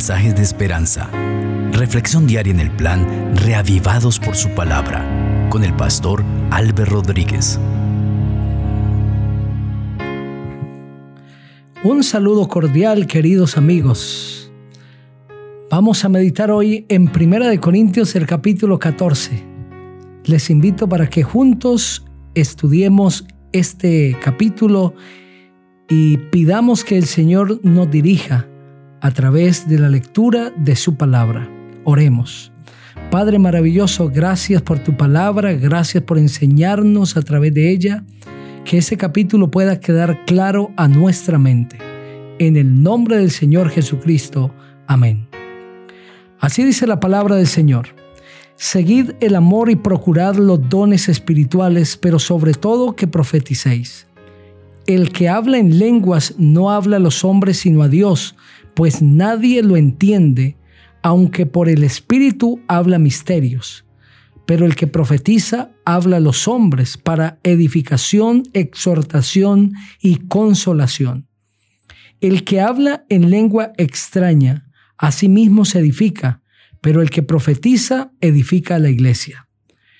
mensajes de esperanza. Reflexión diaria en el plan Reavivados por su palabra con el pastor Álvaro Rodríguez. Un saludo cordial, queridos amigos. Vamos a meditar hoy en Primera de Corintios el capítulo 14. Les invito para que juntos estudiemos este capítulo y pidamos que el Señor nos dirija a través de la lectura de su palabra. Oremos. Padre maravilloso, gracias por tu palabra, gracias por enseñarnos a través de ella, que ese capítulo pueda quedar claro a nuestra mente. En el nombre del Señor Jesucristo. Amén. Así dice la palabra del Señor. Seguid el amor y procurad los dones espirituales, pero sobre todo que profeticéis el que habla en lenguas no habla a los hombres sino a Dios, pues nadie lo entiende, aunque por el Espíritu habla misterios. Pero el que profetiza habla a los hombres para edificación, exhortación y consolación. El que habla en lengua extraña, a sí mismo se edifica, pero el que profetiza edifica a la iglesia.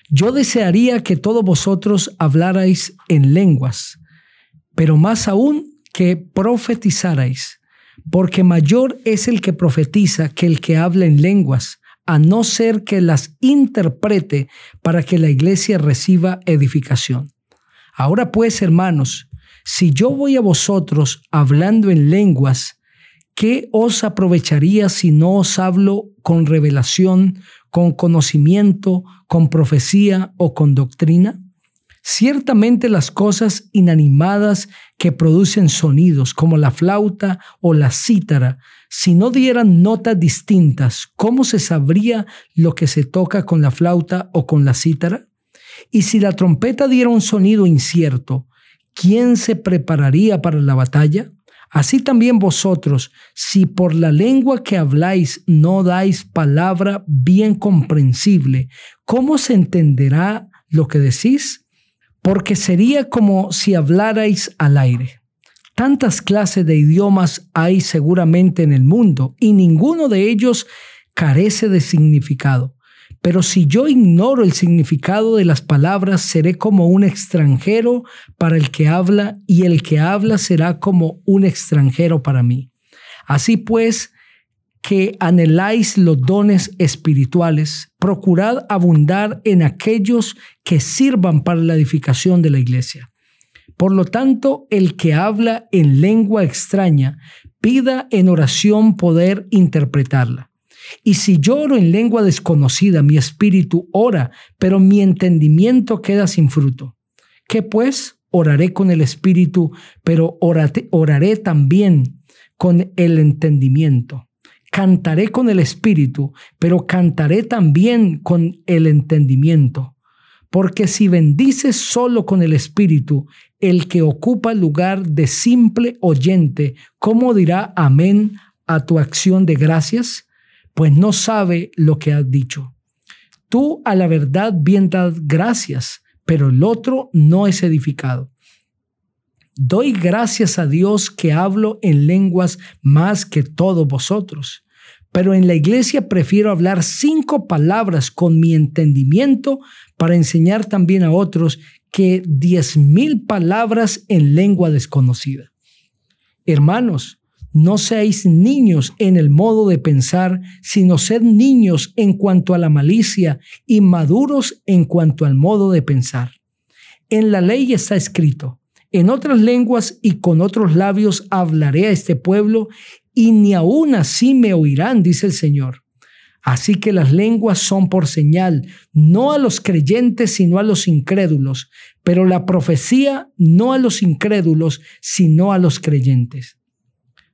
Yo desearía que todos vosotros hablarais en lenguas pero más aún que profetizarais, porque mayor es el que profetiza que el que habla en lenguas, a no ser que las interprete para que la iglesia reciba edificación. Ahora pues, hermanos, si yo voy a vosotros hablando en lenguas, ¿qué os aprovecharía si no os hablo con revelación, con conocimiento, con profecía o con doctrina? Ciertamente las cosas inanimadas que producen sonidos, como la flauta o la cítara, si no dieran notas distintas, ¿cómo se sabría lo que se toca con la flauta o con la cítara? Y si la trompeta diera un sonido incierto, ¿quién se prepararía para la batalla? Así también vosotros, si por la lengua que habláis no dais palabra bien comprensible, ¿cómo se entenderá lo que decís? Porque sería como si hablarais al aire. Tantas clases de idiomas hay seguramente en el mundo y ninguno de ellos carece de significado. Pero si yo ignoro el significado de las palabras, seré como un extranjero para el que habla y el que habla será como un extranjero para mí. Así pues, que anheláis los dones espirituales, procurad abundar en aquellos que sirvan para la edificación de la iglesia. Por lo tanto, el que habla en lengua extraña, pida en oración poder interpretarla. Y si lloro en lengua desconocida, mi espíritu ora, pero mi entendimiento queda sin fruto. ¿Qué pues? Oraré con el espíritu, pero oraré también con el entendimiento cantaré con el espíritu, pero cantaré también con el entendimiento. Porque si bendices solo con el espíritu, el que ocupa el lugar de simple oyente, ¿cómo dirá amén a tu acción de gracias? Pues no sabe lo que has dicho. Tú a la verdad bien das gracias, pero el otro no es edificado. Doy gracias a Dios que hablo en lenguas más que todos vosotros. Pero en la iglesia prefiero hablar cinco palabras con mi entendimiento para enseñar también a otros que diez mil palabras en lengua desconocida. Hermanos, no seáis niños en el modo de pensar, sino sed niños en cuanto a la malicia y maduros en cuanto al modo de pensar. En la ley está escrito, en otras lenguas y con otros labios hablaré a este pueblo y ni aún así me oirán, dice el Señor. Así que las lenguas son por señal, no a los creyentes, sino a los incrédulos, pero la profecía no a los incrédulos, sino a los creyentes.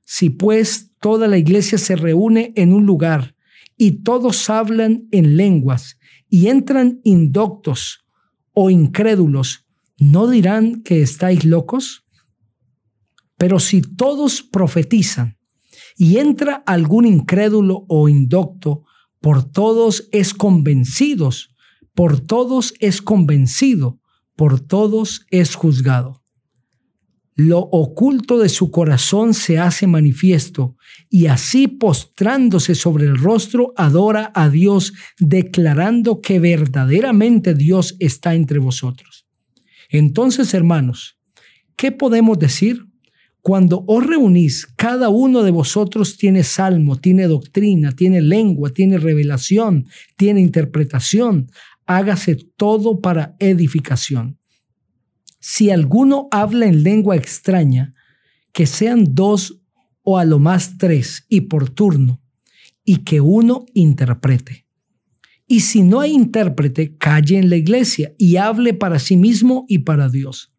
Si pues toda la iglesia se reúne en un lugar y todos hablan en lenguas y entran indoctos o incrédulos, ¿no dirán que estáis locos? Pero si todos profetizan y entra algún incrédulo o indocto, por todos es convencidos, por todos es convencido, por todos es juzgado. lo oculto de su corazón se hace manifiesto, y así postrándose sobre el rostro adora a Dios, declarando que verdaderamente Dios está entre vosotros. Entonces, hermanos, ¿qué podemos decir? Cuando os reunís, cada uno de vosotros tiene salmo, tiene doctrina, tiene lengua, tiene revelación, tiene interpretación. Hágase todo para edificación si alguno habla en lengua extraña, que sean dos o a lo más tres y por turno, y que uno interprete. Y si no hay intérprete, calle en la iglesia y hable para sí mismo y para Dios.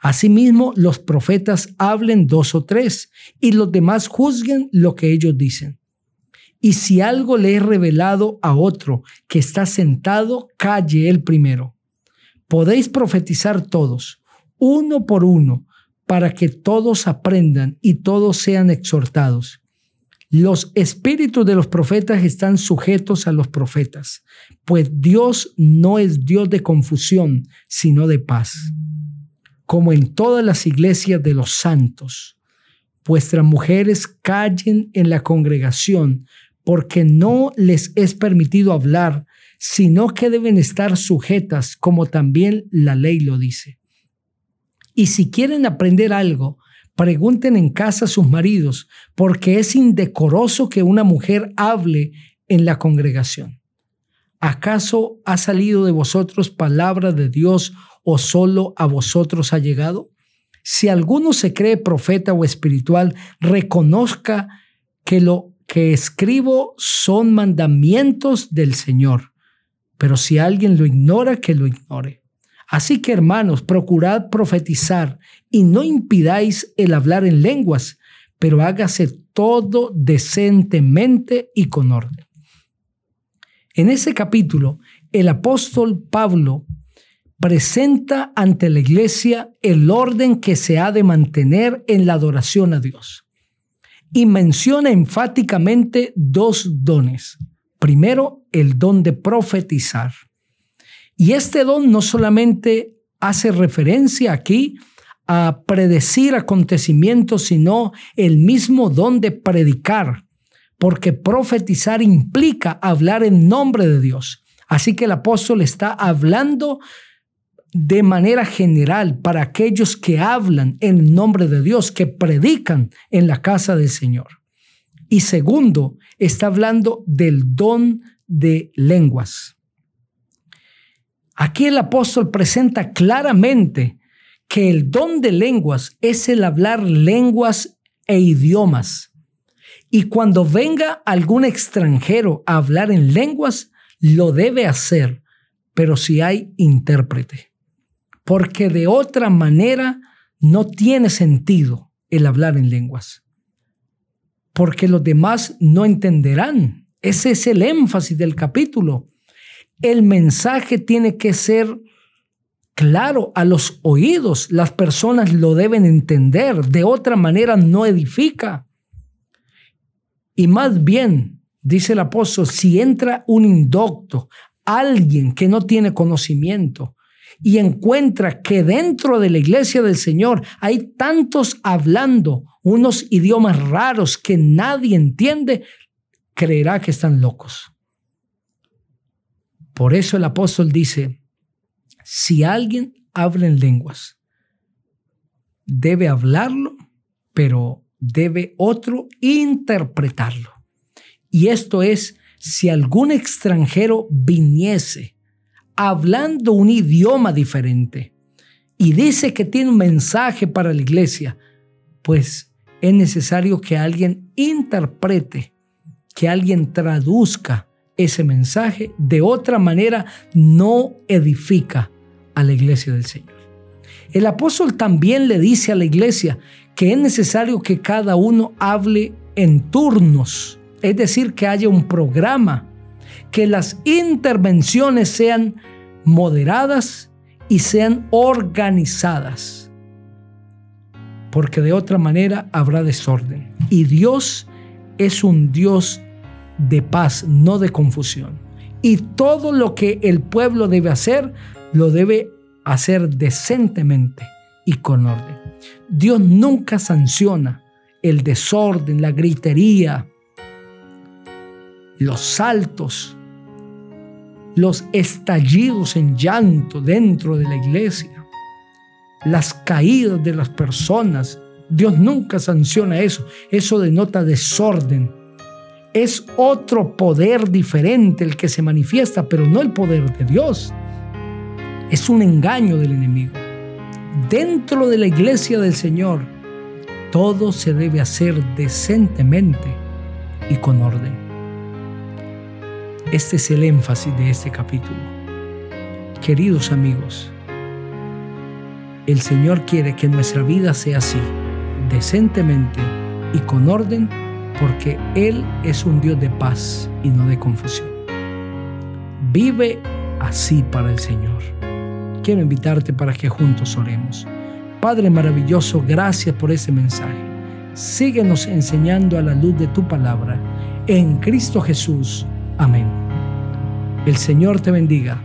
Asimismo, los profetas hablen dos o tres, y los demás juzguen lo que ellos dicen. Y si algo le es revelado a otro que está sentado, calle el primero podéis profetizar todos, uno por uno, para que todos aprendan y todos sean exhortados. Los espíritus de los profetas están sujetos a los profetas, pues Dios no es Dios de confusión, sino de paz. Como en todas las iglesias de los santos, vuestras mujeres callen en la congregación, porque no les es permitido hablar sino que deben estar sujetas como también la ley lo dice. Y si quieren aprender algo, pregunten en casa a sus maridos, porque es indecoroso que una mujer hable en la congregación. ¿Acaso ha salido de vosotros palabra de Dios o solo a vosotros ha llegado? Si alguno se cree profeta o espiritual, reconozca que lo que escribo son mandamientos del Señor pero si alguien lo ignora, que lo ignore. Así que hermanos, procurad profetizar y no impidáis el hablar en lenguas, pero hágase todo decentemente y con orden. En ese capítulo, el apóstol Pablo presenta ante la iglesia el orden que se ha de mantener en la adoración a Dios y menciona enfáticamente dos dones, Primero, el don de profetizar. Y este don no solamente hace referencia aquí a predecir acontecimientos, sino el mismo don de predicar, porque profetizar implica hablar en nombre de Dios. Así que el apóstol está hablando de manera general para aquellos que hablan en nombre de Dios, que predican en la casa del Señor. Y segundo, está hablando del don de lenguas. Aquí el apóstol presenta claramente que el don de lenguas es el hablar lenguas e idiomas. Y cuando venga algún extranjero a hablar en lenguas, lo debe hacer, pero si hay intérprete. Porque de otra manera no tiene sentido el hablar en lenguas porque los demás no entenderán. Ese es el énfasis del capítulo. El mensaje tiene que ser claro a los oídos. Las personas lo deben entender. De otra manera no edifica. Y más bien, dice el apóstol, si entra un indocto, alguien que no tiene conocimiento, y encuentra que dentro de la iglesia del Señor hay tantos hablando unos idiomas raros que nadie entiende, creerá que están locos. Por eso el apóstol dice, si alguien habla en lenguas, debe hablarlo, pero debe otro interpretarlo. Y esto es, si algún extranjero viniese hablando un idioma diferente y dice que tiene un mensaje para la iglesia, pues es necesario que alguien interprete, que alguien traduzca ese mensaje. De otra manera, no edifica a la iglesia del Señor. El apóstol también le dice a la iglesia que es necesario que cada uno hable en turnos, es decir, que haya un programa que las intervenciones sean moderadas y sean organizadas, porque de otra manera habrá desorden. Y Dios es un Dios de paz, no de confusión. Y todo lo que el pueblo debe hacer, lo debe hacer decentemente y con orden. Dios nunca sanciona el desorden, la gritería, los saltos, los estallidos en llanto dentro de la iglesia, las caídas de las personas. Dios nunca sanciona eso. Eso denota desorden. Es otro poder diferente el que se manifiesta, pero no el poder de Dios. Es un engaño del enemigo. Dentro de la iglesia del Señor, todo se debe hacer decentemente y con orden. Este es el énfasis de este capítulo. Queridos amigos, el Señor quiere que nuestra vida sea así, decentemente y con orden, porque Él es un Dios de paz y no de confusión. Vive así para el Señor. Quiero invitarte para que juntos oremos. Padre maravilloso, gracias por ese mensaje. Síguenos enseñando a la luz de tu palabra. En Cristo Jesús. Amén. El Señor te bendiga